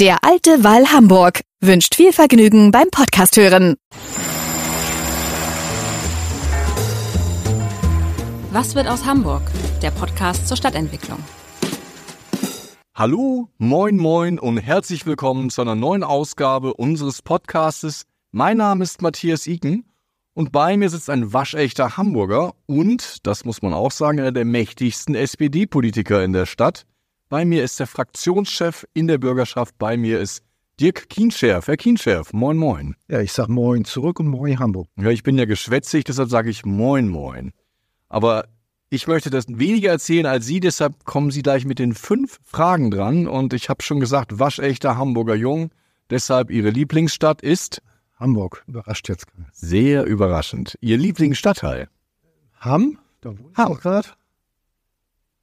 Der alte Wall Hamburg wünscht viel Vergnügen beim Podcast hören. Was wird aus Hamburg? Der Podcast zur Stadtentwicklung. Hallo, moin, moin und herzlich willkommen zu einer neuen Ausgabe unseres Podcastes. Mein Name ist Matthias Iken und bei mir sitzt ein waschechter Hamburger und, das muss man auch sagen, einer der mächtigsten SPD-Politiker in der Stadt. Bei mir ist der Fraktionschef in der Bürgerschaft. Bei mir ist Dirk Kienscherf. Herr Kienscherf, moin, moin. Ja, ich sag moin zurück und moin Hamburg. Ja, ich bin ja geschwätzig, deshalb sage ich moin, moin. Aber ich möchte das weniger erzählen als Sie, deshalb kommen Sie gleich mit den fünf Fragen dran. Und ich habe schon gesagt, waschechter Hamburger Jung. Deshalb Ihre Lieblingsstadt ist? Hamburg. Überrascht jetzt. Sehr überraschend. Ihr Lieblingsstadtteil? Hamm? Da wohne ich auch gerade.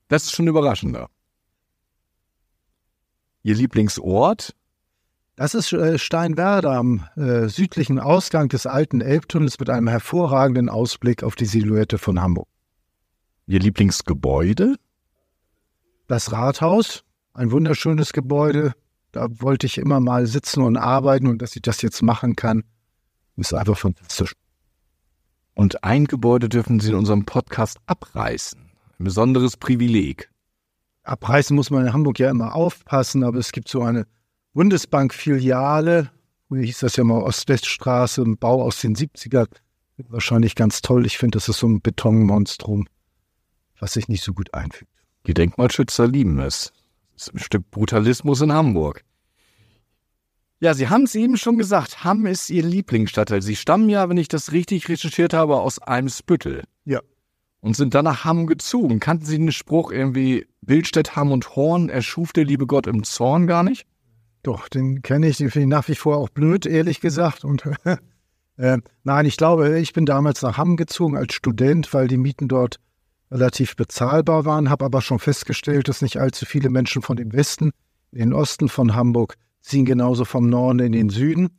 Das ist schon überraschender. Ihr Lieblingsort? Das ist äh, Steinwerder am äh, südlichen Ausgang des alten Elbtunnels mit einem hervorragenden Ausblick auf die Silhouette von Hamburg. Ihr Lieblingsgebäude? Das Rathaus, ein wunderschönes Gebäude. Da wollte ich immer mal sitzen und arbeiten und dass ich das jetzt machen kann, ist einfach fantastisch. Und ein Gebäude dürfen Sie in unserem Podcast abreißen. Ein besonderes Privileg. Abreißen muss man in Hamburg ja immer aufpassen, aber es gibt so eine Bundesbank-Filiale, wie hieß das ja mal Ost-West-Straße, ein Bau aus den 70er. Wahrscheinlich ganz toll. Ich finde, das ist so ein Betonmonstrum, was sich nicht so gut einfügt. Die Denkmalschützer lieben es. Das ist ein Stück Brutalismus in Hamburg. Ja, Sie haben es eben schon gesagt, Hamm ist Ihr Lieblingsstadtteil. Sie stammen ja, wenn ich das richtig recherchiert habe, aus Eimsbüttel. Ja. Und sind dann nach Hamm gezogen. Kannten Sie den Spruch irgendwie, Bildstedt, Hamm und Horn erschuf der liebe Gott im Zorn gar nicht? Doch, den kenne ich, den finde ich nach wie vor auch blöd, ehrlich gesagt. Und äh, nein, ich glaube, ich bin damals nach Hamm gezogen als Student, weil die Mieten dort relativ bezahlbar waren, habe aber schon festgestellt, dass nicht allzu viele Menschen von dem Westen in den Osten von Hamburg ziehen, genauso vom Norden in den Süden.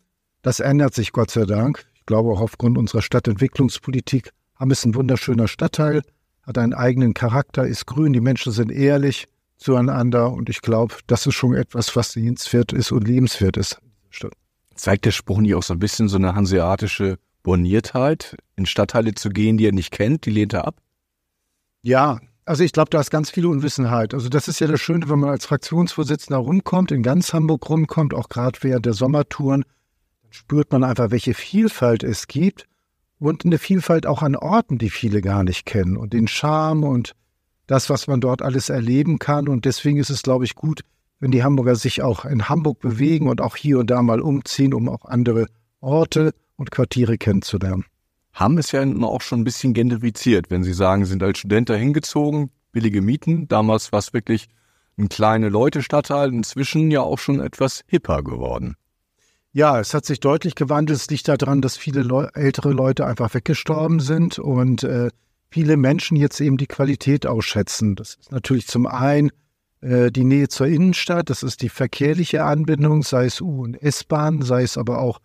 Das ändert sich Gott sei Dank. Ich glaube auch aufgrund unserer Stadtentwicklungspolitik. Hamm ist ein wunderschöner Stadtteil, hat einen eigenen Charakter, ist grün, die Menschen sind ehrlich zueinander und ich glaube, das ist schon etwas, was sehenswert ist und lebenswert ist. Zeigt der Spruch nicht auch so ein bisschen so eine hanseatische Borniertheit, in Stadtteile zu gehen, die er nicht kennt, die lehnt er ab? Ja, also ich glaube, da ist ganz viel Unwissenheit. Also das ist ja das Schöne, wenn man als Fraktionsvorsitzender rumkommt, in ganz Hamburg rumkommt, auch gerade während der Sommertouren, dann spürt man einfach, welche Vielfalt es gibt und eine Vielfalt auch an Orten, die viele gar nicht kennen und den Charme und das, was man dort alles erleben kann. Und deswegen ist es, glaube ich, gut, wenn die Hamburger sich auch in Hamburg bewegen und auch hier und da mal umziehen, um auch andere Orte und Quartiere kennenzulernen. Hamm ist ja auch schon ein bisschen gentrifiziert, wenn Sie sagen, sind als Student da hingezogen, billige Mieten. Damals war es wirklich ein kleine Leute-Stadtteil, inzwischen ja auch schon etwas hipper geworden. Ja, es hat sich deutlich gewandelt. Es liegt daran, dass viele Leu ältere Leute einfach weggestorben sind und äh, viele Menschen jetzt eben die Qualität ausschätzen. Das ist natürlich zum einen äh, die Nähe zur Innenstadt, das ist die verkehrliche Anbindung, sei es U- und S-Bahn, sei es aber auch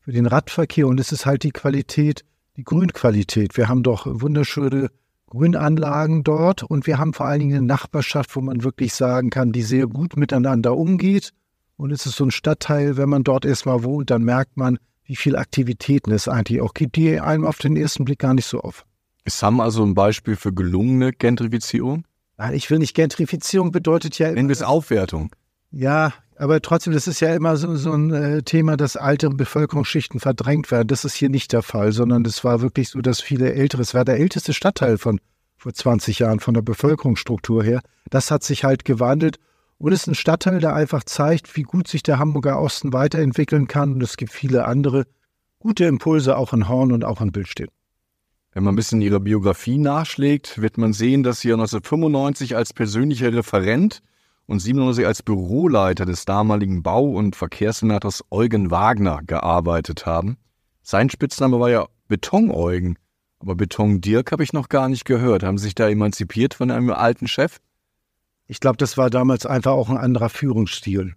für den Radverkehr und es ist halt die Qualität, die Grünqualität. Wir haben doch wunderschöne Grünanlagen dort und wir haben vor allen Dingen eine Nachbarschaft, wo man wirklich sagen kann, die sehr gut miteinander umgeht. Und es ist so ein Stadtteil, wenn man dort erstmal wohnt, dann merkt man, wie viel Aktivitäten es eigentlich auch gibt, die einem auf den ersten Blick gar nicht so auf. Ist Hamm also ein Beispiel für gelungene Gentrifizierung? Nein, ich will nicht Gentrifizierung bedeutet ja. Nennen wir es Aufwertung. Ja, aber trotzdem, das ist ja immer so, so ein äh, Thema, dass alte Bevölkerungsschichten verdrängt werden. Das ist hier nicht der Fall, sondern es war wirklich so, dass viele Ältere, es war der älteste Stadtteil von vor 20 Jahren von der Bevölkerungsstruktur her. Das hat sich halt gewandelt und es ist ein Stadtteil, der einfach zeigt, wie gut sich der Hamburger Osten weiterentwickeln kann. Und es gibt viele andere gute Impulse auch in Horn und auch in Bildstedt. Wenn man ein bisschen ihrer Biografie nachschlägt, wird man sehen, dass sie 1995 als persönlicher Referent und 97 als Büroleiter des damaligen Bau- und Verkehrssenators Eugen Wagner gearbeitet haben. Sein Spitzname war ja Betoneugen. Aber Beton Dirk habe ich noch gar nicht gehört. Haben Sie sich da emanzipiert von einem alten Chef? Ich glaube, das war damals einfach auch ein anderer Führungsstil.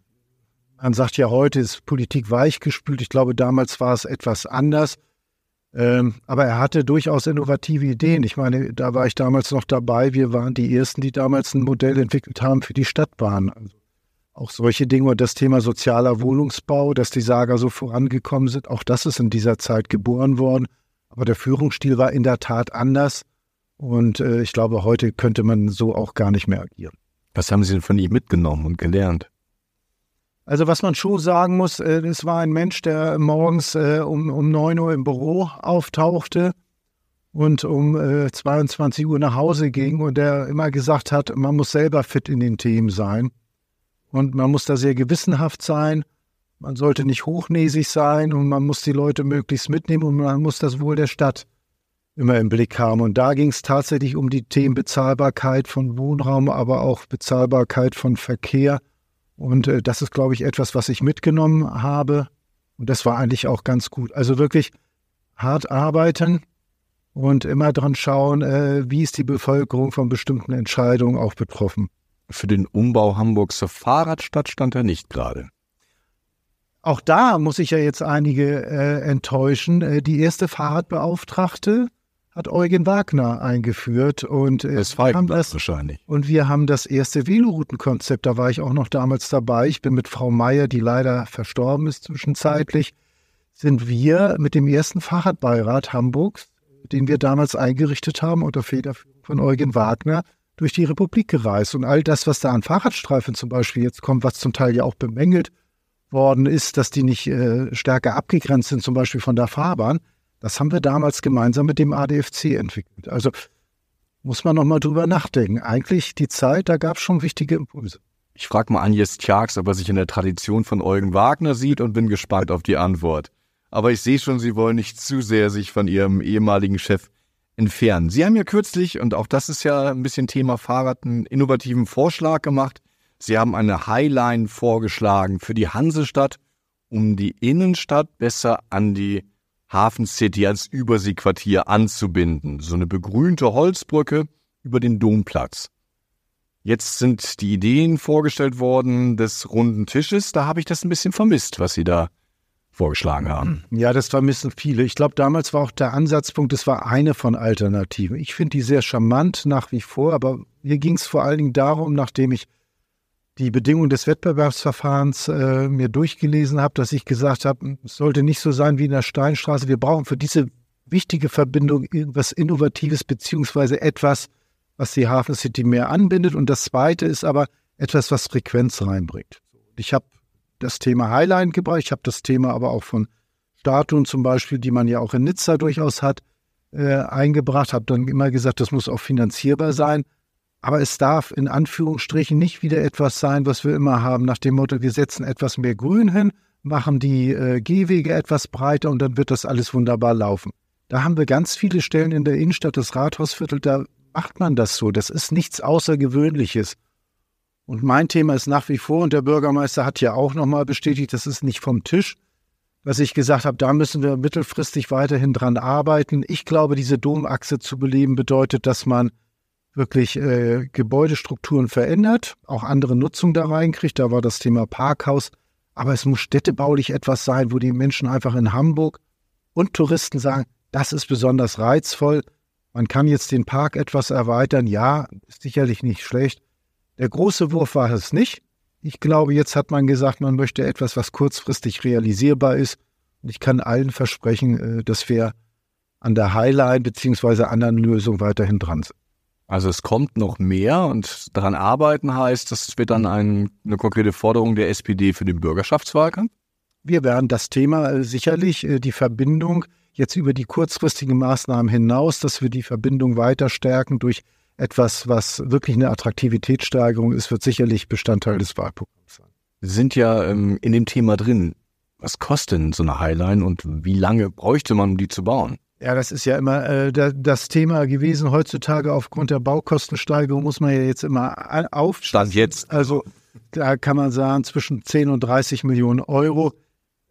Man sagt ja heute, ist Politik weichgespült. Ich glaube, damals war es etwas anders. Ähm, aber er hatte durchaus innovative Ideen. Ich meine, da war ich damals noch dabei. Wir waren die Ersten, die damals ein Modell entwickelt haben für die Stadtbahn. Also auch solche Dinge und das Thema sozialer Wohnungsbau, dass die Sager so vorangekommen sind, auch das ist in dieser Zeit geboren worden. Aber der Führungsstil war in der Tat anders. Und äh, ich glaube, heute könnte man so auch gar nicht mehr agieren. Was haben Sie denn von ihm mitgenommen und gelernt? Also was man schon sagen muss, äh, es war ein Mensch, der morgens äh, um, um 9 Uhr im Büro auftauchte und um äh, 22 Uhr nach Hause ging und der immer gesagt hat, man muss selber fit in den Themen sein und man muss da sehr gewissenhaft sein, man sollte nicht hochnäsig sein und man muss die Leute möglichst mitnehmen und man muss das Wohl der Stadt immer im Blick haben. Und da ging es tatsächlich um die Themen Bezahlbarkeit von Wohnraum, aber auch Bezahlbarkeit von Verkehr und äh, das ist, glaube ich, etwas, was ich mitgenommen habe. Und das war eigentlich auch ganz gut. Also wirklich hart arbeiten und immer dran schauen, äh, wie ist die Bevölkerung von bestimmten Entscheidungen auch betroffen. Für den Umbau Hamburgs zur Fahrradstadt stand er nicht gerade. Auch da muss ich ja jetzt einige äh, enttäuschen. Äh, die erste Fahrradbeauftragte hat Eugen Wagner eingeführt und äh, es haben das wahrscheinlich. Und wir haben das erste Veloroutenkonzept, da war ich auch noch damals dabei. Ich bin mit Frau Meier, die leider verstorben ist zwischenzeitlich, sind wir mit dem ersten Fahrradbeirat Hamburgs, den wir damals eingerichtet haben unter Federführung von Eugen Wagner, durch die Republik gereist. Und all das, was da an Fahrradstreifen zum Beispiel jetzt kommt, was zum Teil ja auch bemängelt worden ist, dass die nicht äh, stärker abgegrenzt sind, zum Beispiel von der Fahrbahn, das haben wir damals gemeinsam mit dem ADFC entwickelt. Also muss man nochmal drüber nachdenken. Eigentlich die Zeit, da gab es schon wichtige Impulse. Ich frage mal Agnes Tjax, ob er sich in der Tradition von Eugen Wagner sieht und bin gespannt auf die Antwort. Aber ich sehe schon, Sie wollen nicht zu sehr sich von Ihrem ehemaligen Chef entfernen. Sie haben ja kürzlich, und auch das ist ja ein bisschen Thema Fahrrad, einen innovativen Vorschlag gemacht. Sie haben eine Highline vorgeschlagen für die Hansestadt, um die Innenstadt besser an die Hafen City als Überseequartier anzubinden. So eine begrünte Holzbrücke über den Domplatz. Jetzt sind die Ideen vorgestellt worden des runden Tisches. Da habe ich das ein bisschen vermisst, was Sie da vorgeschlagen haben. Ja, das vermissen viele. Ich glaube, damals war auch der Ansatzpunkt, es war eine von Alternativen. Ich finde die sehr charmant nach wie vor, aber mir ging es vor allen Dingen darum, nachdem ich die Bedingungen des Wettbewerbsverfahrens äh, mir durchgelesen habe, dass ich gesagt habe, es sollte nicht so sein wie in der Steinstraße. Wir brauchen für diese wichtige Verbindung irgendwas Innovatives beziehungsweise etwas, was die Hafen City mehr anbindet. Und das Zweite ist aber etwas, was Frequenz reinbringt. Ich habe das Thema Highline gebracht, ich habe das Thema aber auch von Statuen zum Beispiel, die man ja auch in Nizza durchaus hat, äh, eingebracht, habe dann immer gesagt, das muss auch finanzierbar sein. Aber es darf in Anführungsstrichen nicht wieder etwas sein, was wir immer haben, nach dem Motto, wir setzen etwas mehr Grün hin, machen die äh, Gehwege etwas breiter und dann wird das alles wunderbar laufen. Da haben wir ganz viele Stellen in der Innenstadt, das Rathausviertel, da macht man das so. Das ist nichts Außergewöhnliches. Und mein Thema ist nach wie vor, und der Bürgermeister hat ja auch nochmal bestätigt, das ist nicht vom Tisch, was ich gesagt habe, da müssen wir mittelfristig weiterhin dran arbeiten. Ich glaube, diese Domachse zu beleben bedeutet, dass man wirklich äh, Gebäudestrukturen verändert, auch andere Nutzung da reinkriegt. Da war das Thema Parkhaus. Aber es muss städtebaulich etwas sein, wo die Menschen einfach in Hamburg und Touristen sagen, das ist besonders reizvoll. Man kann jetzt den Park etwas erweitern. Ja, ist sicherlich nicht schlecht. Der große Wurf war es nicht. Ich glaube, jetzt hat man gesagt, man möchte etwas, was kurzfristig realisierbar ist. Und ich kann allen versprechen, äh, dass wir an der Highline beziehungsweise anderen Lösungen weiterhin dran sind. Also es kommt noch mehr und daran arbeiten heißt, das wird dann ein, eine konkrete Forderung der SPD für den Bürgerschaftswahlkampf? Wir werden das Thema äh, sicherlich, äh, die Verbindung jetzt über die kurzfristigen Maßnahmen hinaus, dass wir die Verbindung weiter stärken durch etwas, was wirklich eine Attraktivitätssteigerung ist, wird sicherlich Bestandteil des Wahlprogramms sein. Sie sind ja ähm, in dem Thema drin. Was kostet denn so eine Highline und wie lange bräuchte man, um die zu bauen? Ja, das ist ja immer äh, da, das Thema gewesen. Heutzutage aufgrund der Baukostensteigerung muss man ja jetzt immer auf. Stand jetzt. Also da kann man sagen, zwischen 10 und 30 Millionen Euro.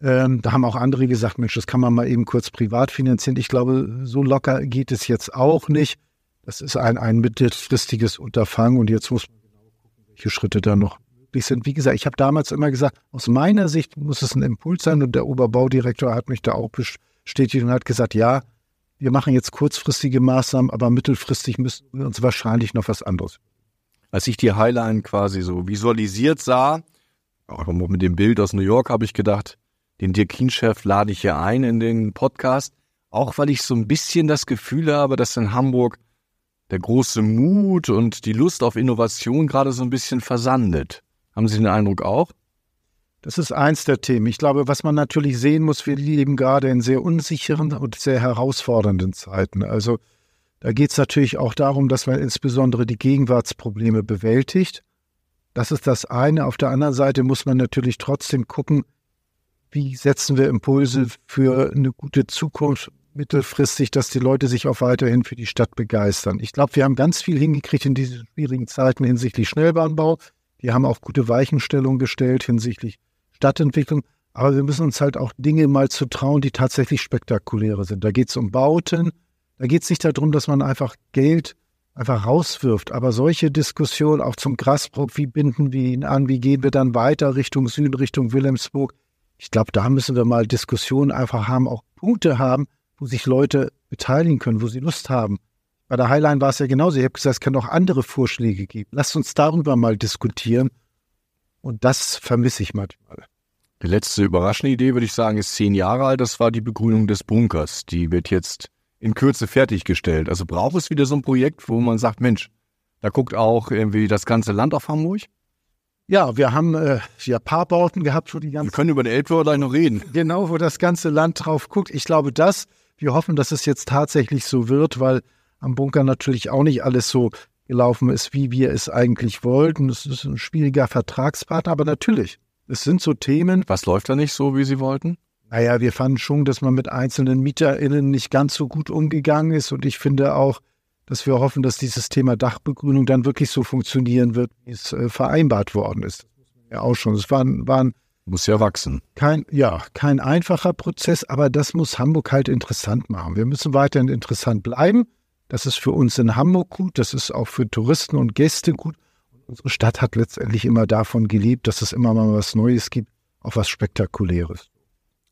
Ähm, da haben auch andere gesagt, Mensch, das kann man mal eben kurz privat finanzieren. Ich glaube, so locker geht es jetzt auch nicht. Das ist ein, ein mittelfristiges Unterfangen und jetzt muss man genau gucken, welche Schritte da noch möglich sind. Wie gesagt, ich habe damals immer gesagt, aus meiner Sicht muss es ein Impuls sein und der Oberbaudirektor hat mich da auch bestätigt und hat gesagt, ja, wir machen jetzt kurzfristige Maßnahmen, aber mittelfristig müssen wir uns wahrscheinlich noch was anderes. Als ich die Highline quasi so visualisiert sah, auch mit dem Bild aus New York, habe ich gedacht, den Dirk Kien-Chef lade ich hier ein in den Podcast, auch weil ich so ein bisschen das Gefühl habe, dass in Hamburg der große Mut und die Lust auf Innovation gerade so ein bisschen versandet. Haben Sie den Eindruck auch? Das ist eins der Themen. Ich glaube, was man natürlich sehen muss, wir leben gerade in sehr unsicheren und sehr herausfordernden Zeiten. Also da geht es natürlich auch darum, dass man insbesondere die Gegenwartsprobleme bewältigt. Das ist das eine. Auf der anderen Seite muss man natürlich trotzdem gucken, wie setzen wir Impulse für eine gute Zukunft mittelfristig, dass die Leute sich auch weiterhin für die Stadt begeistern. Ich glaube, wir haben ganz viel hingekriegt in diesen schwierigen Zeiten hinsichtlich Schnellbahnbau. Wir haben auch gute Weichenstellungen gestellt hinsichtlich Stadtentwicklung. Aber wir müssen uns halt auch Dinge mal zu trauen, die tatsächlich spektakuläre sind. Da geht es um Bauten. Da geht es nicht darum, dass man einfach Geld einfach rauswirft. Aber solche Diskussionen auch zum Grasbruck, wie binden wir ihn an? Wie gehen wir dann weiter Richtung Süden, Richtung Wilhelmsburg? Ich glaube, da müssen wir mal Diskussionen einfach haben, auch Punkte haben, wo sich Leute beteiligen können, wo sie Lust haben. Bei der Highline war es ja genauso. Ich habe gesagt, es kann auch andere Vorschläge geben. Lasst uns darüber mal diskutieren. Und das vermisse ich manchmal. Die letzte überraschende Idee, würde ich sagen, ist zehn Jahre alt. Das war die Begrünung des Bunkers. Die wird jetzt in Kürze fertiggestellt. Also braucht es wieder so ein Projekt, wo man sagt, Mensch, da guckt auch irgendwie das ganze Land auf Hamburg? Ja, wir haben äh, ja Paarbauten gehabt, wo die ganze. Wir können über den Elbtor gleich noch reden. Genau, wo das ganze Land drauf guckt. Ich glaube, das, wir hoffen, dass es jetzt tatsächlich so wird, weil am Bunker natürlich auch nicht alles so gelaufen ist, wie wir es eigentlich wollten. Es ist ein schwieriger Vertragspartner, aber natürlich, es sind so Themen. Was läuft da nicht so, wie Sie wollten? Naja, wir fanden schon, dass man mit einzelnen MieterInnen nicht ganz so gut umgegangen ist und ich finde auch, dass wir hoffen, dass dieses Thema Dachbegrünung dann wirklich so funktionieren wird, wie es äh, vereinbart worden ist. Ja, auch schon. Es waren, waren muss ja wachsen. Kein, ja, kein einfacher Prozess, aber das muss Hamburg halt interessant machen. Wir müssen weiterhin interessant bleiben. Das ist für uns in Hamburg gut, das ist auch für Touristen und Gäste gut. unsere Stadt hat letztendlich immer davon gelebt, dass es immer mal was Neues gibt, auch was Spektakuläres.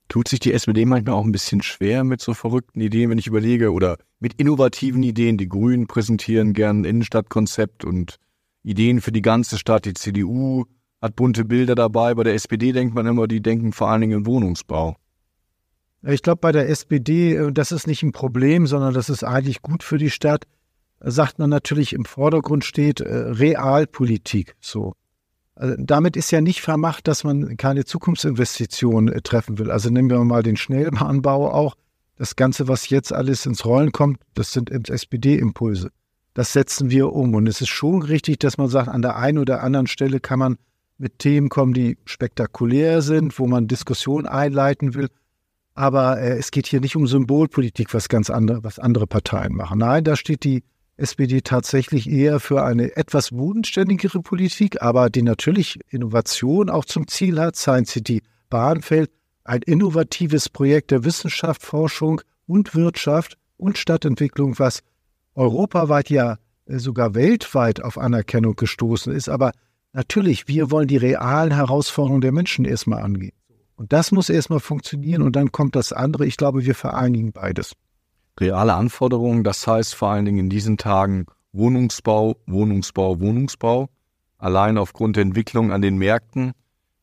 Tut sich die SPD manchmal auch ein bisschen schwer mit so verrückten Ideen, wenn ich überlege, oder mit innovativen Ideen? Die Grünen präsentieren gern ein Innenstadtkonzept und Ideen für die ganze Stadt. Die CDU hat bunte Bilder dabei. Bei der SPD denkt man immer, die denken vor allen Dingen in Wohnungsbau. Ich glaube, bei der SPD, äh, das ist nicht ein Problem, sondern das ist eigentlich gut für die Stadt, sagt man natürlich im Vordergrund steht äh, Realpolitik. So. Also damit ist ja nicht vermacht, dass man keine Zukunftsinvestitionen äh, treffen will. Also nehmen wir mal den Schnellbahnbau auch. Das Ganze, was jetzt alles ins Rollen kommt, das sind SPD-Impulse. Das setzen wir um. Und es ist schon richtig, dass man sagt, an der einen oder anderen Stelle kann man mit Themen kommen, die spektakulär sind, wo man Diskussionen einleiten will. Aber äh, es geht hier nicht um Symbolpolitik, was ganz andere, was andere Parteien machen. Nein, da steht die SPD tatsächlich eher für eine etwas bodenständigere Politik, aber die natürlich Innovation auch zum Ziel hat. Science City Bahnfeld, ein innovatives Projekt der Wissenschaft, Forschung und Wirtschaft und Stadtentwicklung, was europaweit ja äh, sogar weltweit auf Anerkennung gestoßen ist. Aber natürlich, wir wollen die realen Herausforderungen der Menschen erstmal angehen. Und das muss erstmal funktionieren und dann kommt das andere. Ich glaube, wir vereinigen beides reale Anforderungen. Das heißt vor allen Dingen in diesen Tagen Wohnungsbau, Wohnungsbau, Wohnungsbau. Allein aufgrund der Entwicklung an den Märkten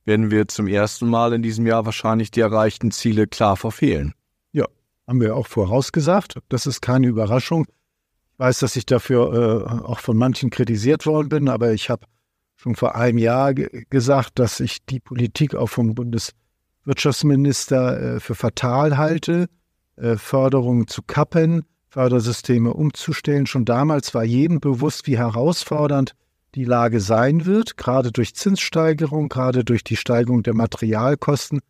werden wir zum ersten Mal in diesem Jahr wahrscheinlich die erreichten Ziele klar verfehlen. Ja, haben wir auch vorausgesagt. Das ist keine Überraschung. Ich weiß, dass ich dafür äh, auch von manchen kritisiert worden bin, aber ich habe schon vor einem Jahr gesagt, dass ich die Politik auch vom Bundeswirtschaftsminister äh, für fatal halte äh, Förderung zu kappen, Fördersysteme umzustellen. Schon damals war jedem bewusst, wie herausfordernd die Lage sein wird, gerade durch Zinssteigerung, gerade durch die Steigerung der Materialkosten.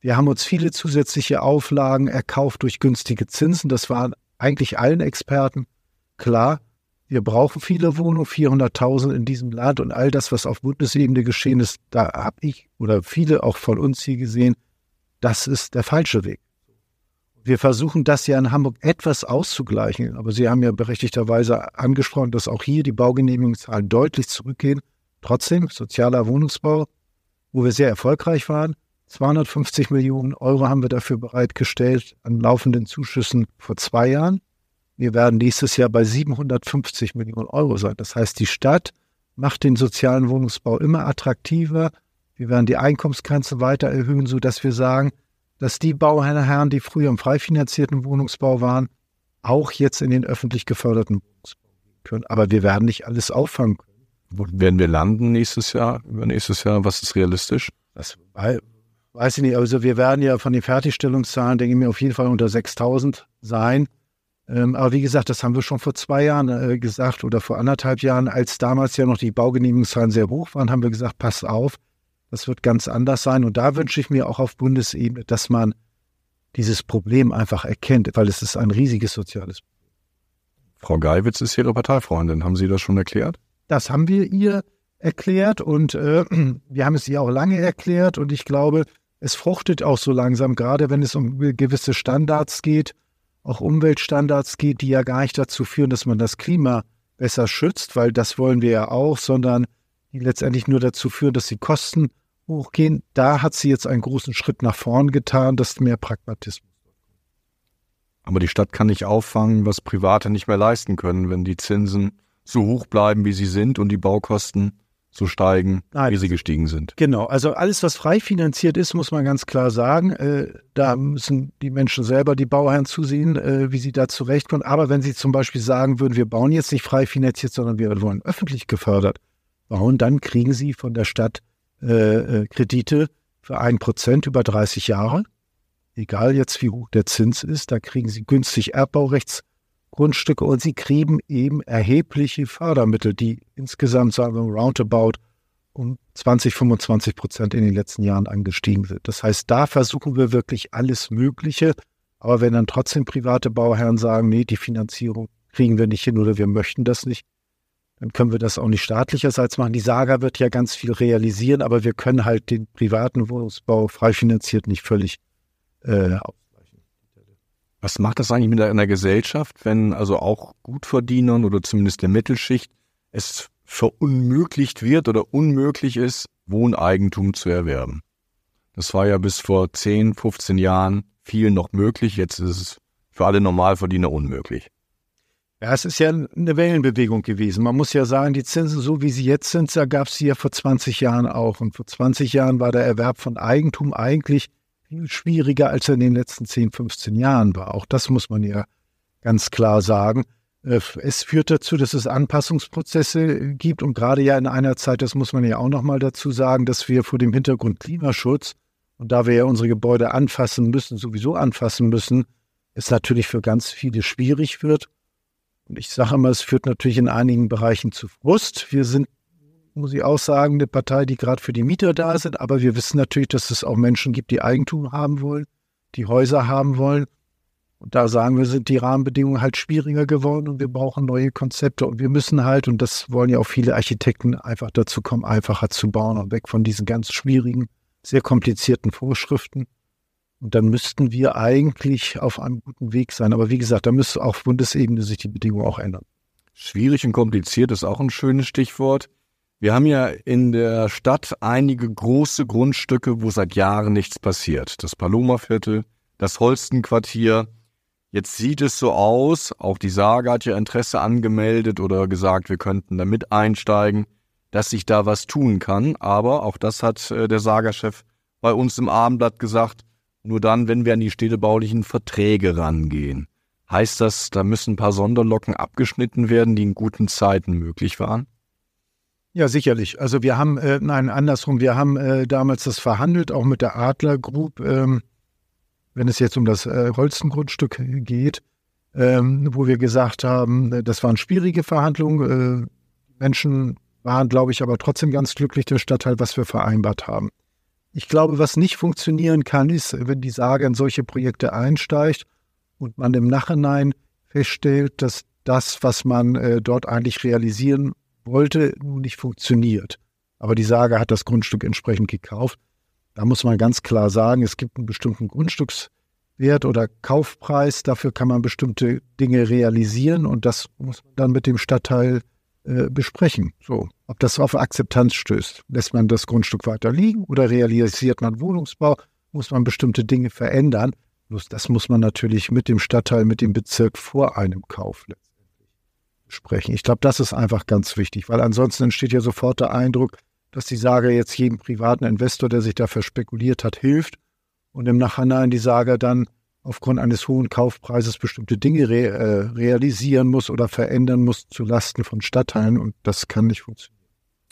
Wir haben uns viele zusätzliche Auflagen erkauft durch günstige Zinsen. Das war eigentlich allen Experten klar. Wir brauchen viele Wohnungen, 400.000 in diesem Land und all das, was auf Bundesebene geschehen ist, da habe ich oder viele auch von uns hier gesehen, das ist der falsche Weg. Wir versuchen das ja in Hamburg etwas auszugleichen, aber Sie haben ja berechtigterweise angesprochen, dass auch hier die Baugenehmigungszahlen deutlich zurückgehen. Trotzdem, sozialer Wohnungsbau, wo wir sehr erfolgreich waren, 250 Millionen Euro haben wir dafür bereitgestellt an laufenden Zuschüssen vor zwei Jahren. Wir werden nächstes Jahr bei 750 Millionen Euro sein. Das heißt, die Stadt macht den sozialen Wohnungsbau immer attraktiver. Wir werden die Einkommensgrenze weiter erhöhen, sodass wir sagen, dass die Bauherren, die früher im frei finanzierten Wohnungsbau waren, auch jetzt in den öffentlich geförderten Wohnungsbau gehen können. Aber wir werden nicht alles auffangen können. Wo werden wir landen nächstes Jahr, übernächstes Jahr? Was ist realistisch? Das weiß ich nicht. Also wir werden ja von den Fertigstellungszahlen, denke ich mir, auf jeden Fall unter 6000 sein. Ähm, aber wie gesagt, das haben wir schon vor zwei Jahren äh, gesagt oder vor anderthalb Jahren, als damals ja noch die Baugenehmigungszahlen sehr hoch waren, haben wir gesagt, passt auf, das wird ganz anders sein. Und da wünsche ich mir auch auf Bundesebene, dass man dieses Problem einfach erkennt, weil es ist ein riesiges soziales Problem. Frau Geiwitz ist Ihre Parteifreundin. Haben Sie das schon erklärt? Das haben wir ihr erklärt und äh, wir haben es ihr auch lange erklärt und ich glaube, es fruchtet auch so langsam, gerade wenn es um gewisse Standards geht auch Umweltstandards geht, die ja gar nicht dazu führen, dass man das Klima besser schützt, weil das wollen wir ja auch, sondern die letztendlich nur dazu führen, dass die Kosten hochgehen. Da hat sie jetzt einen großen Schritt nach vorn getan, das ist mehr Pragmatismus. Aber die Stadt kann nicht auffangen, was Private nicht mehr leisten können, wenn die Zinsen so hoch bleiben, wie sie sind und die Baukosten so steigen, Nein, wie sie gestiegen sind. Genau, also alles, was frei finanziert ist, muss man ganz klar sagen. Äh, da müssen die Menschen selber, die Bauherren zusehen, äh, wie sie da zurechtkommen. Aber wenn sie zum Beispiel sagen würden, wir bauen jetzt nicht frei finanziert, sondern wir wollen öffentlich gefördert bauen, dann kriegen sie von der Stadt äh, äh Kredite für ein Prozent über 30 Jahre. Egal jetzt, wie hoch der Zins ist, da kriegen sie günstig Erbbaurechts Grundstücke und sie kriegen eben erhebliche Fördermittel, die insgesamt, sagen wir, roundabout um 20, 25 Prozent in den letzten Jahren angestiegen sind. Das heißt, da versuchen wir wirklich alles Mögliche. Aber wenn dann trotzdem private Bauherren sagen, nee, die Finanzierung kriegen wir nicht hin oder wir möchten das nicht, dann können wir das auch nicht staatlicherseits machen. Die Saga wird ja ganz viel realisieren, aber wir können halt den privaten Wohnungsbau frei finanziert nicht völlig äh, was macht das eigentlich mit einer Gesellschaft, wenn also auch Gutverdienern oder zumindest der Mittelschicht es verunmöglicht wird oder unmöglich ist, Wohneigentum zu erwerben? Das war ja bis vor 10, 15 Jahren vielen noch möglich, jetzt ist es für alle Normalverdiener unmöglich. Ja, es ist ja eine Wellenbewegung gewesen. Man muss ja sagen, die Zinsen, so wie sie jetzt sind, da gab es sie ja vor 20 Jahren auch. Und vor 20 Jahren war der Erwerb von Eigentum eigentlich viel schwieriger, als er in den letzten 10, 15 Jahren war. Auch das muss man ja ganz klar sagen. Äh, es führt dazu, dass es Anpassungsprozesse gibt und gerade ja in einer Zeit, das muss man ja auch nochmal dazu sagen, dass wir vor dem Hintergrund Klimaschutz und da wir ja unsere Gebäude anfassen müssen, sowieso anfassen müssen, es natürlich für ganz viele schwierig wird. Und ich sage immer, es führt natürlich in einigen Bereichen zu Frust. Wir sind muss ich auch sagen, eine Partei, die gerade für die Mieter da sind. Aber wir wissen natürlich, dass es auch Menschen gibt, die Eigentum haben wollen, die Häuser haben wollen. Und da sagen wir, sind die Rahmenbedingungen halt schwieriger geworden und wir brauchen neue Konzepte. Und wir müssen halt, und das wollen ja auch viele Architekten, einfach dazu kommen, einfacher zu bauen und weg von diesen ganz schwierigen, sehr komplizierten Vorschriften. Und dann müssten wir eigentlich auf einem guten Weg sein. Aber wie gesagt, da müsste auf Bundesebene sich die Bedingungen auch ändern. Schwierig und kompliziert ist auch ein schönes Stichwort. Wir haben ja in der Stadt einige große Grundstücke, wo seit Jahren nichts passiert. Das Paloma-Viertel, das Holstenquartier. Jetzt sieht es so aus, auch die Sage hat ja Interesse angemeldet oder gesagt, wir könnten da mit einsteigen, dass sich da was tun kann. Aber auch das hat äh, der Sagerchef bei uns im Abendblatt gesagt, nur dann, wenn wir an die städtebaulichen Verträge rangehen. Heißt das, da müssen ein paar Sonderlocken abgeschnitten werden, die in guten Zeiten möglich waren? Ja, sicherlich. Also wir haben, äh, nein, andersrum, wir haben äh, damals das verhandelt, auch mit der Adler Group, ähm, wenn es jetzt um das äh, Holstengrundstück geht, ähm, wo wir gesagt haben, äh, das waren schwierige Verhandlungen. Äh, Menschen waren, glaube ich, aber trotzdem ganz glücklich, der Stadtteil, was wir vereinbart haben. Ich glaube, was nicht funktionieren kann, ist, wenn die Sage in solche Projekte einsteigt und man im Nachhinein feststellt, dass das, was man äh, dort eigentlich realisieren wollte, nun nicht funktioniert. Aber die Sage hat das Grundstück entsprechend gekauft. Da muss man ganz klar sagen, es gibt einen bestimmten Grundstückswert oder Kaufpreis, dafür kann man bestimmte Dinge realisieren und das muss man dann mit dem Stadtteil äh, besprechen. So, ob das auf Akzeptanz stößt. Lässt man das Grundstück weiter liegen oder realisiert man Wohnungsbau? Muss man bestimmte Dinge verändern? Bloß das muss man natürlich mit dem Stadtteil, mit dem Bezirk vor einem Kauf letztendlich besprechen. Ich glaube, das ist einfach ganz wichtig, weil ansonsten entsteht ja sofort der Eindruck, dass die Sage jetzt jedem privaten Investor, der sich dafür spekuliert hat, hilft und im Nachhinein die Sage dann aufgrund eines hohen Kaufpreises bestimmte Dinge re äh, realisieren muss oder verändern muss zu Lasten von Stadtteilen und das kann nicht funktionieren.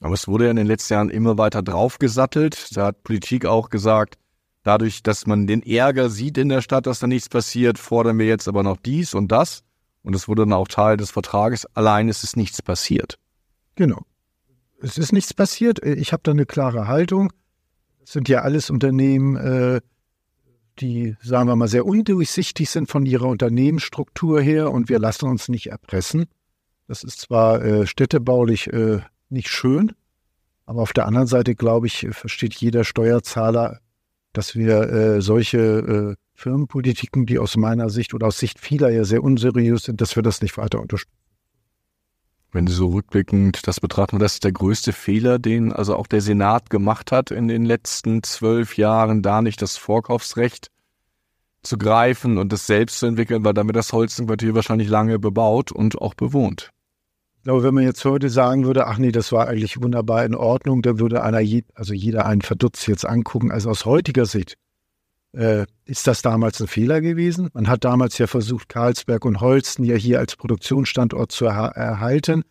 Aber es wurde ja in den letzten Jahren immer weiter draufgesattelt. Da hat Politik auch gesagt, dadurch, dass man den Ärger sieht in der Stadt, dass da nichts passiert, fordern wir jetzt aber noch dies und das. Und es wurde dann auch Teil des Vertrages. Allein ist es nichts passiert. Genau. Es ist nichts passiert. Ich habe da eine klare Haltung. Es sind ja alles Unternehmen, äh, die, sagen wir mal, sehr undurchsichtig sind von ihrer Unternehmensstruktur her und wir lassen uns nicht erpressen. Das ist zwar äh, städtebaulich äh, nicht schön, aber auf der anderen Seite, glaube ich, versteht jeder Steuerzahler, dass wir solche Firmenpolitiken, die aus meiner Sicht oder aus Sicht vieler ja sehr unseriös sind, dass wir das nicht weiter unterstützen. Wenn Sie so rückblickend das betrachten, das ist der größte Fehler, den also auch der Senat gemacht hat in den letzten zwölf Jahren, da nicht das Vorkaufsrecht zu greifen und es selbst zu entwickeln, weil damit das Holzenquartier wahrscheinlich lange bebaut und auch bewohnt. Ich glaube, wenn man jetzt heute sagen würde, ach nee, das war eigentlich wunderbar in Ordnung, dann würde einer, je, also jeder einen verdutzt jetzt angucken. Also aus heutiger Sicht äh, ist das damals ein Fehler gewesen. Man hat damals ja versucht, Karlsberg und Holsten ja hier als Produktionsstandort zu er erhalten.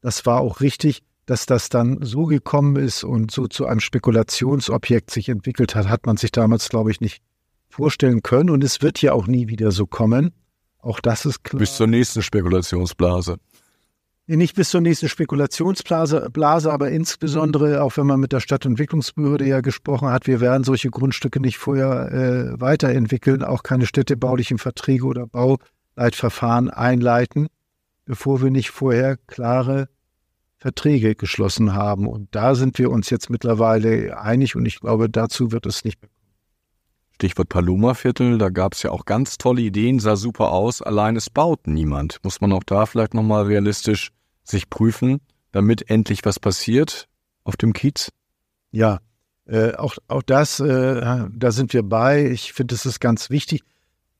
Das war auch richtig, dass das dann so gekommen ist und so zu einem Spekulationsobjekt sich entwickelt hat, hat man sich damals, glaube ich, nicht vorstellen können. Und es wird ja auch nie wieder so kommen. Auch das ist klar. Bis zur nächsten Spekulationsblase. Nicht bis zur nächsten Spekulationsblase, Blase, aber insbesondere, auch wenn man mit der Stadtentwicklungsbehörde ja gesprochen hat, wir werden solche Grundstücke nicht vorher äh, weiterentwickeln, auch keine städtebaulichen Verträge oder Bauleitverfahren einleiten, bevor wir nicht vorher klare Verträge geschlossen haben. Und da sind wir uns jetzt mittlerweile einig und ich glaube, dazu wird es nicht mehr Stichwort Paloma-Viertel, da gab es ja auch ganz tolle Ideen, sah super aus, allein es baut niemand. Muss man auch da vielleicht nochmal realistisch sich prüfen, damit endlich was passiert auf dem Kiez? Ja, äh, auch, auch das, äh, da sind wir bei. Ich finde, es ist ganz wichtig.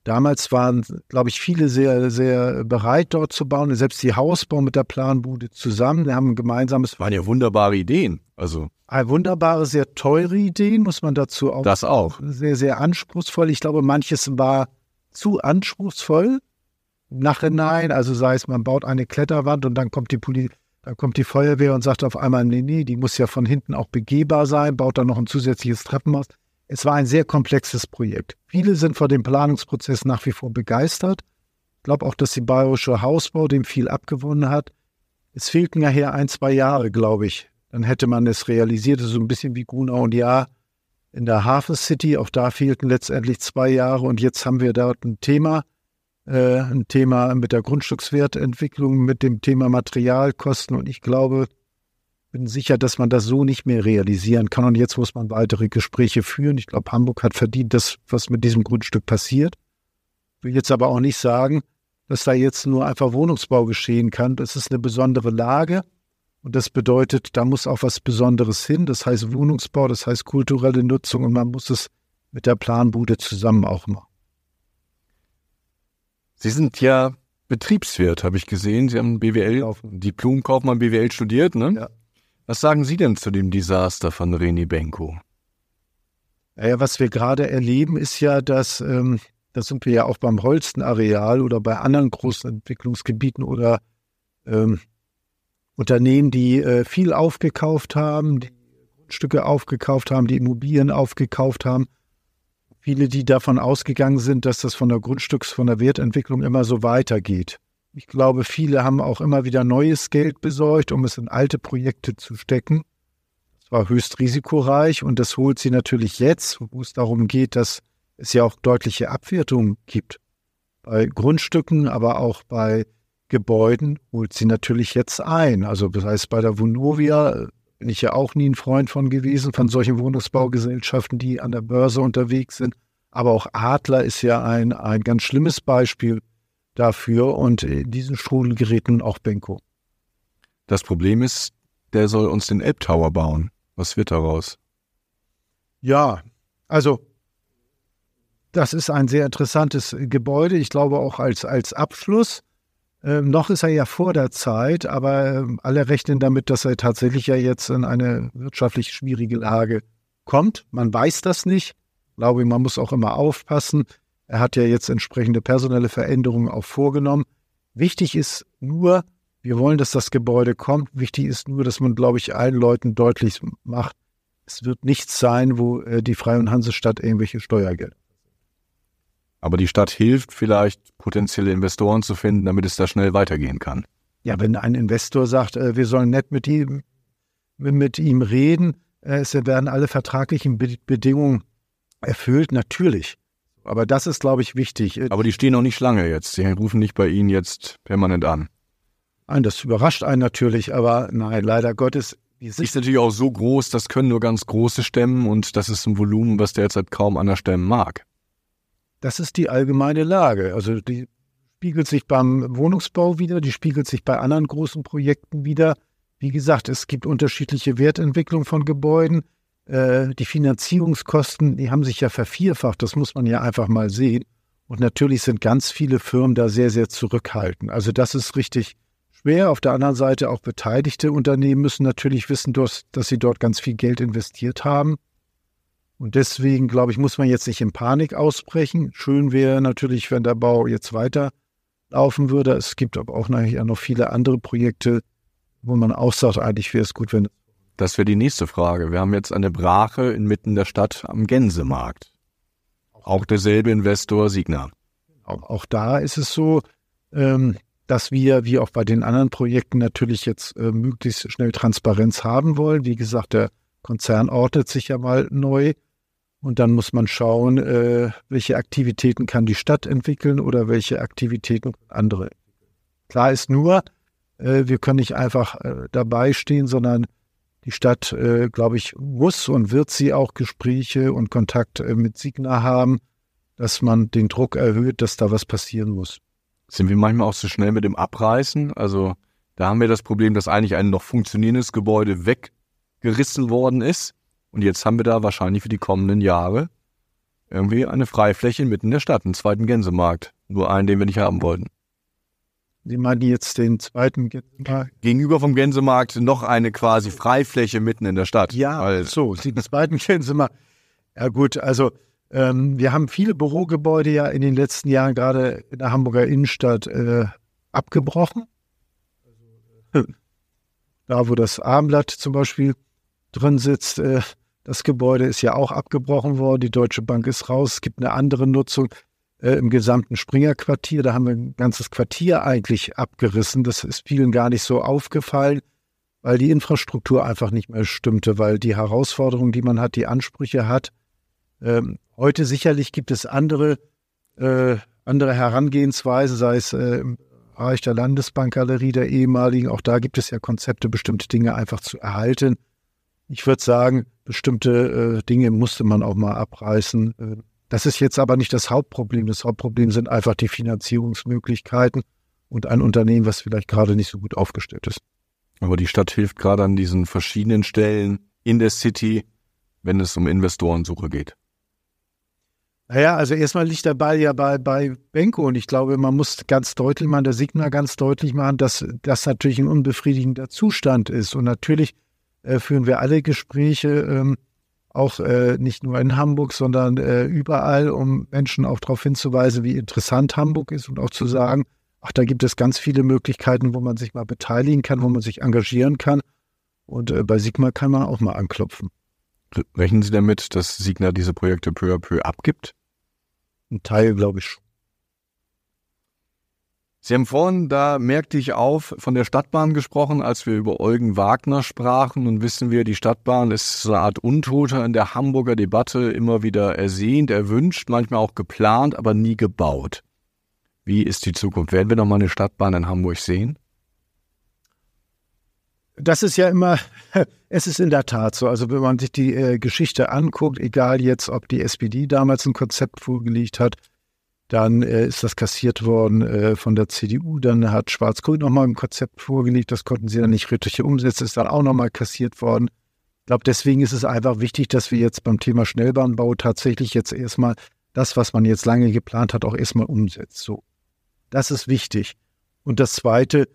Damals waren, glaube ich, viele sehr, sehr bereit, dort zu bauen. Selbst die Hausbau mit der Planbude zusammen. Wir haben ein gemeinsames. Waren ja wunderbare Ideen. Also. Eine wunderbare, sehr teure Ideen, muss man dazu auch. Das auch. Sehr, sehr anspruchsvoll. Ich glaube, manches war zu anspruchsvoll. Nachhinein, also sei es, man baut eine Kletterwand und dann kommt die Polizei. Da kommt die Feuerwehr und sagt auf einmal, nee, nee, die muss ja von hinten auch begehbar sein, baut dann noch ein zusätzliches Treppenhaus. Es war ein sehr komplexes Projekt. Viele sind vor dem Planungsprozess nach wie vor begeistert. Ich glaube auch, dass die Bayerische Hausbau dem viel abgewonnen hat. Es fehlten ja hier ein, zwei Jahre, glaube ich. Dann hätte man es realisiert, so ein bisschen wie Gunau und Ja in der Hafen City. Auch da fehlten letztendlich zwei Jahre und jetzt haben wir dort ein Thema, äh, ein Thema mit der Grundstückswertentwicklung, mit dem Thema Materialkosten und ich glaube, bin sicher, dass man das so nicht mehr realisieren kann. Und jetzt muss man weitere Gespräche führen. Ich glaube, Hamburg hat verdient, das, was mit diesem Grundstück passiert. Will jetzt aber auch nicht sagen, dass da jetzt nur einfach Wohnungsbau geschehen kann. Das ist eine besondere Lage. Und das bedeutet, da muss auch was Besonderes hin. Das heißt Wohnungsbau, das heißt kulturelle Nutzung und man muss es mit der Planbude zusammen auch machen. Sie sind ja Betriebswirt, habe ich gesehen. Sie haben BWL, Diplomkaufmann BWL studiert, ne? Ja. Was sagen Sie denn zu dem Desaster von Reni Benko? Naja, was wir gerade erleben, ist ja, dass, ähm, da sind wir ja auch beim Holstenareal oder bei anderen großen Entwicklungsgebieten oder ähm, Unternehmen, die äh, viel aufgekauft haben, die Grundstücke aufgekauft haben, die Immobilien aufgekauft haben. Viele, die davon ausgegangen sind, dass das von der Grundstücks-, von der Wertentwicklung immer so weitergeht. Ich glaube, viele haben auch immer wieder neues Geld besorgt, um es in alte Projekte zu stecken. Das war höchst risikoreich und das holt sie natürlich jetzt, wo es darum geht, dass es ja auch deutliche Abwertungen gibt. Bei Grundstücken, aber auch bei Gebäuden holt sie natürlich jetzt ein. Also das heißt, bei der Vonovia bin ich ja auch nie ein Freund von gewesen, von solchen Wohnungsbaugesellschaften, die an der Börse unterwegs sind. Aber auch Adler ist ja ein, ein ganz schlimmes Beispiel dafür und in diesen Strudel gerät nun auch Benko. Das Problem ist, der soll uns den Elbtower bauen. Was wird daraus? Ja, also das ist ein sehr interessantes Gebäude. Ich glaube auch als, als Abschluss. Ähm, noch ist er ja vor der Zeit, aber ähm, alle rechnen damit, dass er tatsächlich ja jetzt in eine wirtschaftlich schwierige Lage kommt. Man weiß das nicht. Ich glaube, man muss auch immer aufpassen. Er hat ja jetzt entsprechende personelle Veränderungen auch vorgenommen. Wichtig ist nur, wir wollen, dass das Gebäude kommt. Wichtig ist nur, dass man, glaube ich, allen Leuten deutlich macht, es wird nichts sein, wo äh, die Freie und Hansestadt irgendwelche Steuergelder. Aber die Stadt hilft vielleicht, potenzielle Investoren zu finden, damit es da schnell weitergehen kann. Ja, wenn ein Investor sagt, äh, wir sollen nett mit ihm, mit ihm reden, äh, es werden alle vertraglichen Be Bedingungen erfüllt, natürlich. Aber das ist, glaube ich, wichtig. Aber die stehen noch nicht lange jetzt. Sie rufen nicht bei Ihnen jetzt permanent an. Nein, das überrascht einen natürlich, aber nein, leider Gottes. Ist natürlich auch so groß, das können nur ganz große stemmen und das ist ein Volumen, was derzeit kaum einer stemmen mag. Das ist die allgemeine Lage. Also die spiegelt sich beim Wohnungsbau wieder, die spiegelt sich bei anderen großen Projekten wieder. Wie gesagt, es gibt unterschiedliche Wertentwicklungen von Gebäuden. Äh, die Finanzierungskosten, die haben sich ja vervierfacht, das muss man ja einfach mal sehen. Und natürlich sind ganz viele Firmen da sehr, sehr zurückhaltend. Also das ist richtig schwer. Auf der anderen Seite auch beteiligte Unternehmen müssen natürlich wissen, dass sie dort ganz viel Geld investiert haben. Und deswegen, glaube ich, muss man jetzt nicht in Panik ausbrechen. Schön wäre natürlich, wenn der Bau jetzt weiter laufen würde. Es gibt aber auch nachher noch viele andere Projekte, wo man auch sagt, eigentlich wäre es gut, wenn. Das wäre die nächste Frage. Wir haben jetzt eine Brache inmitten der Stadt am Gänsemarkt. Auch derselbe Investor Signa. Auch, auch da ist es so, ähm, dass wir, wie auch bei den anderen Projekten, natürlich jetzt äh, möglichst schnell Transparenz haben wollen. Wie gesagt, der Konzern ordnet sich ja mal neu. Und dann muss man schauen, äh, welche Aktivitäten kann die Stadt entwickeln oder welche Aktivitäten andere. Klar ist nur, äh, wir können nicht einfach äh, dabei stehen, sondern die Stadt, äh, glaube ich, muss und wird sie auch Gespräche und Kontakt mit Signa haben, dass man den Druck erhöht, dass da was passieren muss. Sind wir manchmal auch zu so schnell mit dem Abreißen? Also da haben wir das Problem, dass eigentlich ein noch funktionierendes Gebäude weggerissen worden ist. Und jetzt haben wir da wahrscheinlich für die kommenden Jahre irgendwie eine Freifläche mitten in der Stadt, einen zweiten Gänsemarkt. Nur einen, den wir nicht haben wollten. Sie meinen jetzt den zweiten Gänsemarkt? Gegenüber vom Gänsemarkt noch eine quasi Freifläche mitten in der Stadt. Ja, also. so, den zweiten Gänsemarkt. Ja gut, also ähm, wir haben viele Bürogebäude ja in den letzten Jahren gerade in der Hamburger Innenstadt äh, abgebrochen. Da, wo das Armblatt zum Beispiel drin sitzt, äh, das Gebäude ist ja auch abgebrochen worden. Die Deutsche Bank ist raus. Es gibt eine andere Nutzung äh, im gesamten Springerquartier. Da haben wir ein ganzes Quartier eigentlich abgerissen. Das ist vielen gar nicht so aufgefallen, weil die Infrastruktur einfach nicht mehr stimmte, weil die Herausforderungen, die man hat, die Ansprüche hat, ähm, Heute sicherlich gibt es andere, äh, andere Herangehensweise, sei es äh, im Bereich der Landesbankgalerie der ehemaligen. Auch da gibt es ja Konzepte, bestimmte Dinge einfach zu erhalten. Ich würde sagen, bestimmte äh, Dinge musste man auch mal abreißen. Äh, das ist jetzt aber nicht das Hauptproblem. Das Hauptproblem sind einfach die Finanzierungsmöglichkeiten und ein Unternehmen, was vielleicht gerade nicht so gut aufgestellt ist. Aber die Stadt hilft gerade an diesen verschiedenen Stellen in der City, wenn es um Investorensuche geht. Naja, also erstmal liegt der Ball ja bei, bei Benko und ich glaube, man muss ganz deutlich machen, der Sigma ganz deutlich machen, dass das natürlich ein unbefriedigender Zustand ist. Und natürlich äh, führen wir alle Gespräche, ähm, auch äh, nicht nur in Hamburg, sondern äh, überall, um Menschen auch darauf hinzuweisen, wie interessant Hamburg ist und auch zu sagen, ach, da gibt es ganz viele Möglichkeiten, wo man sich mal beteiligen kann, wo man sich engagieren kann. Und bei Sigma kann man auch mal anklopfen. Rechnen Sie damit, dass Signa diese Projekte peu à peu abgibt? Ein Teil, glaube ich, schon. Sie haben vorhin, da merkte ich auf, von der Stadtbahn gesprochen, als wir über Eugen Wagner sprachen. Nun wissen wir, die Stadtbahn ist so eine Art Untoter in der Hamburger Debatte, immer wieder ersehnt, erwünscht, manchmal auch geplant, aber nie gebaut. Wie ist die Zukunft? Werden wir noch mal eine Stadtbahn in Hamburg sehen? Das ist ja immer, es ist in der Tat so. Also wenn man sich die äh, Geschichte anguckt, egal jetzt, ob die SPD damals ein Konzept vorgelegt hat, dann äh, ist das kassiert worden äh, von der CDU. Dann hat Schwarz-Grün nochmal ein Konzept vorgelegt. Das konnten sie dann nicht richtig umsetzen. Ist dann auch nochmal kassiert worden. Ich glaube, deswegen ist es einfach wichtig, dass wir jetzt beim Thema Schnellbahnbau tatsächlich jetzt erstmal das, was man jetzt lange geplant hat, auch erstmal umsetzt. So. Das ist wichtig. Und das Zweite,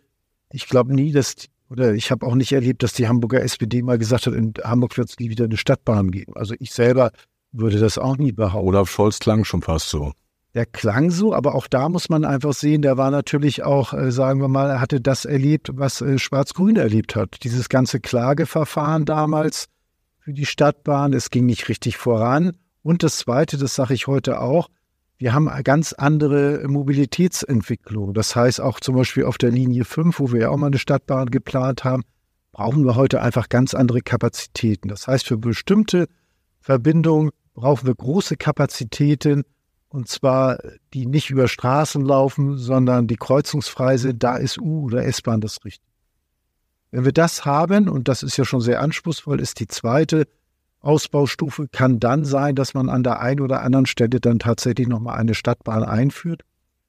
ich glaube nie, dass, oder ich habe auch nicht erlebt, dass die Hamburger SPD mal gesagt hat, in Hamburg wird es nie wieder eine Stadtbahn geben. Also ich selber würde das auch nie behaupten. Olaf Scholz klang schon fast so der klang so, aber auch da muss man einfach sehen, der war natürlich auch, äh, sagen wir mal, er hatte das erlebt, was äh, Schwarz-Grün erlebt hat. Dieses ganze Klageverfahren damals für die Stadtbahn, es ging nicht richtig voran. Und das Zweite, das sage ich heute auch, wir haben eine ganz andere Mobilitätsentwicklung. Das heißt auch zum Beispiel auf der Linie 5, wo wir ja auch mal eine Stadtbahn geplant haben, brauchen wir heute einfach ganz andere Kapazitäten. Das heißt, für bestimmte Verbindungen brauchen wir große Kapazitäten, und zwar die nicht über Straßen laufen, sondern die kreuzungsfrei sind, da ist U oder S-Bahn das Richtige. Wenn wir das haben, und das ist ja schon sehr anspruchsvoll, ist die zweite Ausbaustufe, kann dann sein, dass man an der einen oder anderen Stelle dann tatsächlich nochmal eine Stadtbahn einführt.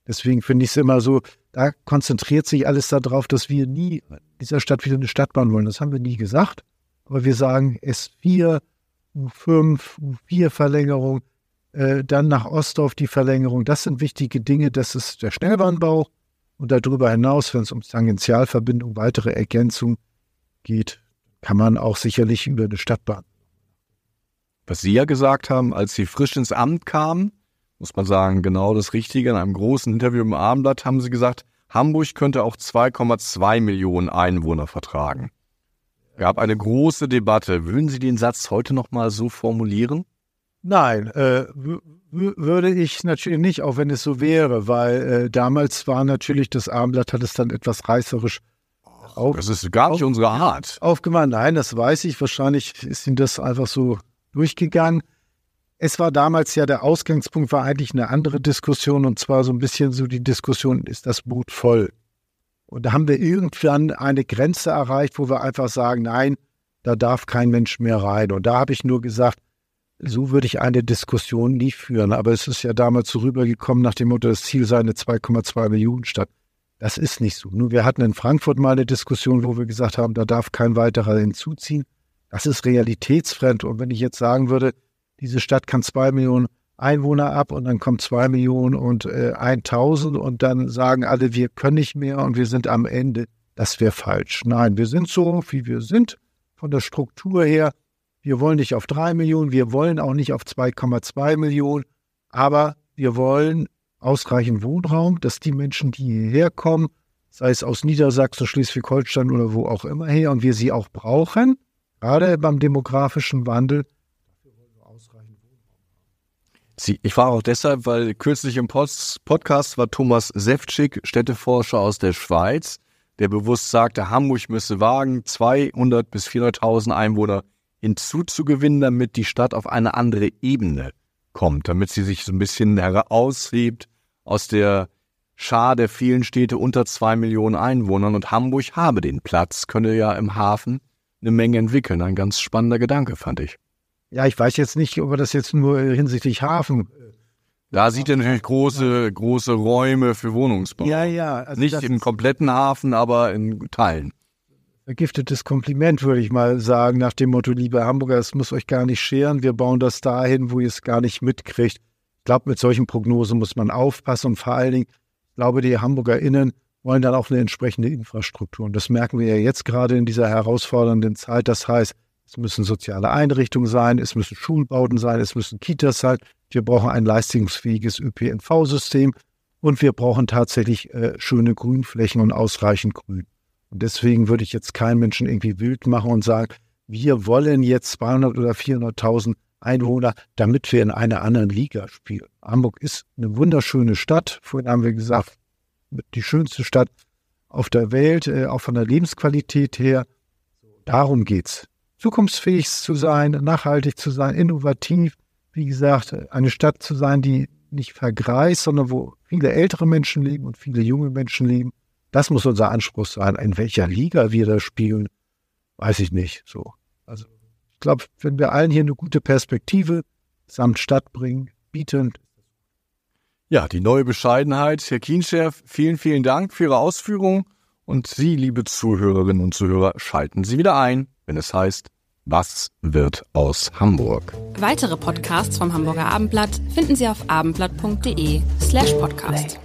Deswegen finde ich es immer so, da konzentriert sich alles darauf, dass wir nie in dieser Stadt wieder eine Stadtbahn wollen. Das haben wir nie gesagt. Aber wir sagen S4, U5, U4-Verlängerung, äh, dann nach Ostdorf die Verlängerung. Das sind wichtige Dinge. Das ist der Schnellbahnbau. Und darüber hinaus, wenn es um Tangentialverbindung, weitere Ergänzung geht, kann man auch sicherlich über eine Stadtbahn. Was Sie ja gesagt haben, als Sie frisch ins Amt kamen, muss man sagen, genau das Richtige. In einem großen Interview im Abendblatt haben Sie gesagt, Hamburg könnte auch 2,2 Millionen Einwohner vertragen. Gab eine große Debatte. Würden Sie den Satz heute noch mal so formulieren? Nein, äh, würde ich natürlich nicht, auch wenn es so wäre, weil äh, damals war natürlich das Armblatt, hat es dann etwas reißerisch auf. Das ist gar nicht auf, unsere Art. Aufgemacht, nein, das weiß ich. Wahrscheinlich ist Ihnen das einfach so durchgegangen. Es war damals ja, der Ausgangspunkt war eigentlich eine andere Diskussion und zwar so ein bisschen so die Diskussion, ist das Boot voll? Und da haben wir irgendwann eine Grenze erreicht, wo wir einfach sagen, nein, da darf kein Mensch mehr rein. Und da habe ich nur gesagt, so würde ich eine Diskussion nie führen. Aber es ist ja damals so rübergekommen nach dem Motto, das Ziel sei eine 2,2 Millionen Stadt. Das ist nicht so. Nur wir hatten in Frankfurt mal eine Diskussion, wo wir gesagt haben, da darf kein weiterer hinzuziehen. Das ist realitätsfremd. Und wenn ich jetzt sagen würde, diese Stadt kann zwei Millionen Einwohner ab und dann kommen zwei Millionen und äh, 1000 und dann sagen alle, wir können nicht mehr und wir sind am Ende. Das wäre falsch. Nein, wir sind so, wie wir sind, von der Struktur her. Wir wollen nicht auf drei Millionen, wir wollen auch nicht auf 2,2 Millionen, aber wir wollen ausreichend Wohnraum, dass die Menschen, die hierher kommen, sei es aus Niedersachsen, Schleswig-Holstein oder wo auch immer her, und wir sie auch brauchen, gerade beim demografischen Wandel, Sie, ich war auch deshalb, weil kürzlich im Podcast war Thomas Seftschik, Städteforscher aus der Schweiz, der bewusst sagte, Hamburg müsse wagen, 200 bis 400.000 Einwohner hinzuzugewinnen, damit die Stadt auf eine andere Ebene kommt, damit sie sich so ein bisschen heraushebt aus der Schar der vielen Städte unter zwei Millionen Einwohnern und Hamburg habe den Platz, könne ja im Hafen eine Menge entwickeln. Ein ganz spannender Gedanke, fand ich. Ja, ich weiß jetzt nicht, ob er das jetzt nur hinsichtlich Hafen. Da sieht er natürlich große, große Räume für Wohnungsbau. Ja, ja. Also nicht im kompletten Hafen, aber in Teilen vergiftetes Kompliment, würde ich mal sagen, nach dem Motto, liebe Hamburger, es muss euch gar nicht scheren, wir bauen das dahin, wo ihr es gar nicht mitkriegt. Ich glaube, mit solchen Prognosen muss man aufpassen und vor allen Dingen, ich glaube, die HamburgerInnen wollen dann auch eine entsprechende Infrastruktur. Und das merken wir ja jetzt gerade in dieser herausfordernden Zeit. Das heißt, es müssen soziale Einrichtungen sein, es müssen Schulbauten sein, es müssen Kitas sein. Wir brauchen ein leistungsfähiges ÖPNV-System und wir brauchen tatsächlich äh, schöne Grünflächen und ausreichend Grün. Deswegen würde ich jetzt keinen Menschen irgendwie wild machen und sagen, wir wollen jetzt 200 oder 400.000 Einwohner, damit wir in einer anderen Liga spielen. Hamburg ist eine wunderschöne Stadt. Vorhin haben wir gesagt, die schönste Stadt auf der Welt, äh, auch von der Lebensqualität her. Darum geht's. Zukunftsfähig zu sein, nachhaltig zu sein, innovativ. Wie gesagt, eine Stadt zu sein, die nicht vergreist, sondern wo viele ältere Menschen leben und viele junge Menschen leben. Das muss unser Anspruch sein, in welcher Liga wir da spielen. weiß ich nicht. So. Also ich glaube, wenn wir allen hier eine gute Perspektive samt Stadt bringen, bieten. Ja, die neue Bescheidenheit. Herr Kienchef, vielen, vielen Dank für Ihre Ausführungen. Und Sie, liebe Zuhörerinnen und Zuhörer, schalten Sie wieder ein, wenn es heißt, was wird aus Hamburg? Weitere Podcasts vom Hamburger Abendblatt finden Sie auf abendblatt.de slash podcast.